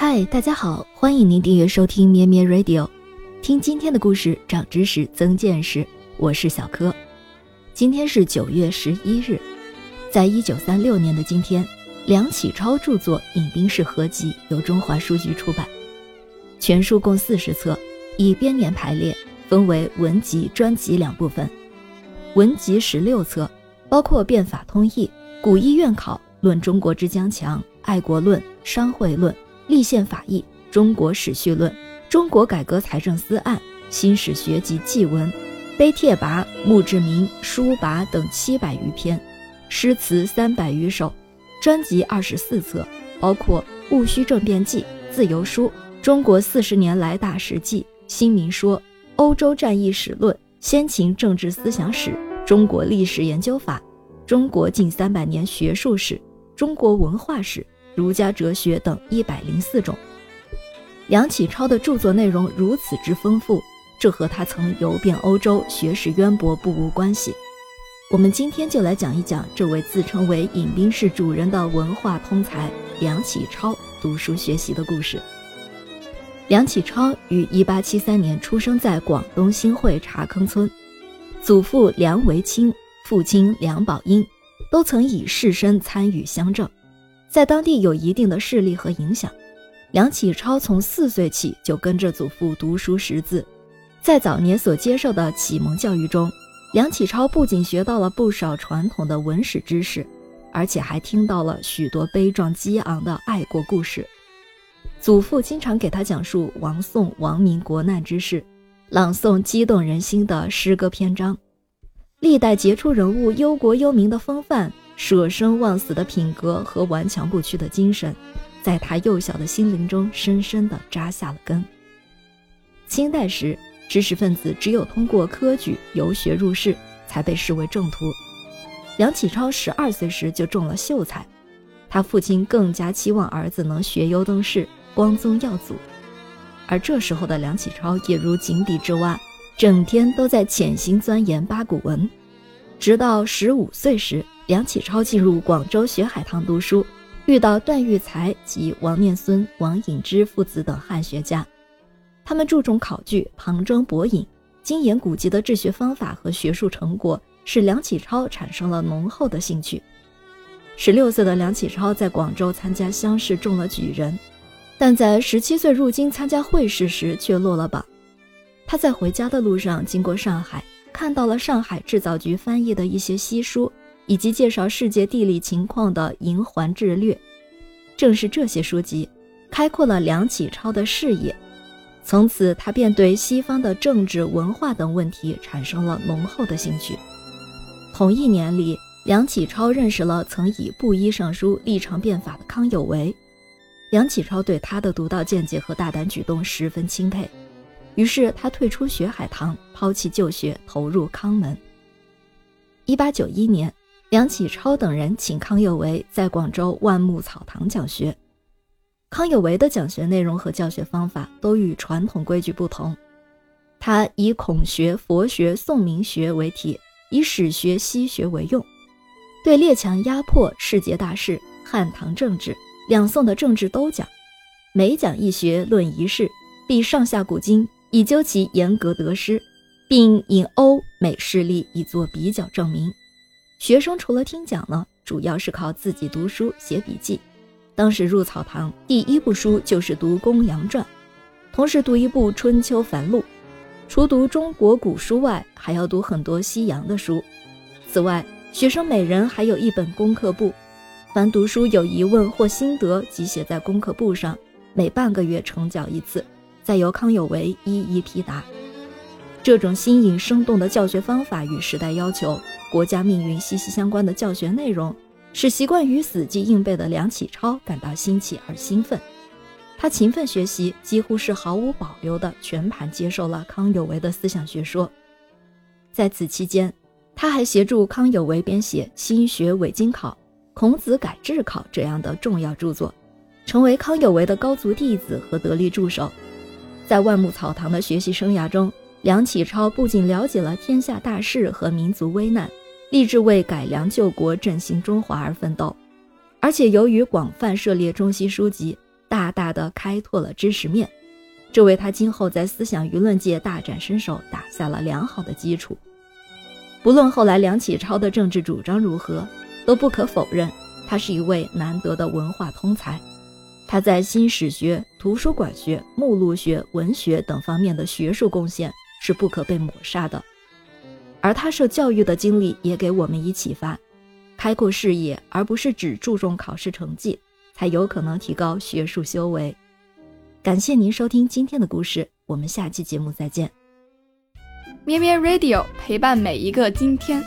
嗨，大家好，欢迎您订阅收听咩咩 Radio，听今天的故事，长知识，增见识。我是小柯。今天是九月十一日，在一九三六年的今天，梁启超著作《饮冰室合集》由中华书局出版，全书共四十册，以编年排列，分为文集、专辑两部分。文集十六册，包括《变法通义》《古医院考》《论中国之将强》《爱国论》《商会论》。立宪法义、中国史序论、中国改革财政司案、新史学及祭文、碑帖跋、墓志铭、书跋等七百余篇，诗词三百余首，专辑二十四册，包括《戊戌政变记》《自由书》《中国四十年来大事记》《新民说》《欧洲战役史论》《先秦政治思想史》《中国历史研究法》《中国近三百年学术史》《中国文化史》。儒家哲学等一百零四种。梁启超的著作内容如此之丰富，这和他曾游遍欧洲、学识渊博不无关系。我们今天就来讲一讲这位自称为饮冰室主人的文化通才梁启超读书学习的故事。梁启超于一八七三年出生在广东新会茶坑村，祖父梁维清，父亲梁宝英，都曾以士绅参与乡政。在当地有一定的势力和影响。梁启超从四岁起就跟着祖父读书识字，在早年所接受的启蒙教育中，梁启超不仅学到了不少传统的文史知识，而且还听到了许多悲壮激昂的爱国故事。祖父经常给他讲述亡宋亡民国难之事，朗诵激动人心的诗歌篇章，历代杰出人物忧国忧民的风范。舍生忘死的品格和顽强不屈的精神，在他幼小的心灵中深深地扎下了根。清代时，知识分子只有通过科举游学入仕，才被视为正途。梁启超十二岁时就中了秀才，他父亲更加期望儿子能学优登仕，光宗耀祖。而这时候的梁启超也如井底之蛙，整天都在潜心钻研八股文，直到十五岁时。梁启超进入广州学海堂读书，遇到段玉裁及王念孙、王隐之父子等汉学家，他们注重考据、旁征博引、精研古籍的治学方法和学术成果，使梁启超产生了浓厚的兴趣。十六岁的梁启超在广州参加乡试中了举人，但在十七岁入京参加会试时却落了榜。他在回家的路上经过上海，看到了上海制造局翻译的一些西书。以及介绍世界地理情况的《银环志略》，正是这些书籍开阔了梁启超的视野。从此，他便对西方的政治、文化等问题产生了浓厚的兴趣。同一年里，梁启超认识了曾以布衣上书立场变法的康有为。梁启超对他的独到见解和大胆举动十分钦佩，于是他退出学海堂，抛弃旧学，投入康门。一八九一年。梁启超等人请康有为在广州万木草堂讲学。康有为的讲学内容和教学方法都与传统规矩不同，他以孔学、佛学、宋明学为题，以史学、西学为用，对列强压迫、世界大事、汉唐政治、两宋的政治都讲，每讲一学论一事，必上下古今，以究其严格得失，并引欧美事例以作比较证明。学生除了听讲呢，主要是靠自己读书写笔记。当时入草堂第一部书就是读《公羊传》，同时读一部《春秋繁露》。除读中国古书外，还要读很多西洋的书。此外，学生每人还有一本功课簿，凡读书有疑问或心得，即写在功课簿上，每半个月呈缴一次，再由康有为一一批答。这种新颖生动的教学方法与时代要求。国家命运息息相关的教学内容，使习惯于死记硬背的梁启超感到新奇而兴奋。他勤奋学习，几乎是毫无保留地全盘接受了康有为的思想学说。在此期间，他还协助康有为编写《新学伪经考》《孔子改制考》这样的重要著作，成为康有为的高足弟子和得力助手。在万木草堂的学习生涯中，梁启超不仅了解了天下大事和民族危难，立志为改良救国、振兴中华而奋斗，而且由于广泛涉猎中西书籍，大大的开拓了知识面，这为他今后在思想舆论界大展身手打下了良好的基础。不论后来梁启超的政治主张如何，都不可否认，他是一位难得的文化通才。他在新史学、图书馆学、目录学、文学等方面的学术贡献是不可被抹杀的。而他受教育的经历也给我们以启发：开阔视野，而不是只注重考试成绩，才有可能提高学术修为。感谢您收听今天的故事，我们下期节目再见。咩咩 Radio 陪伴每一个今天。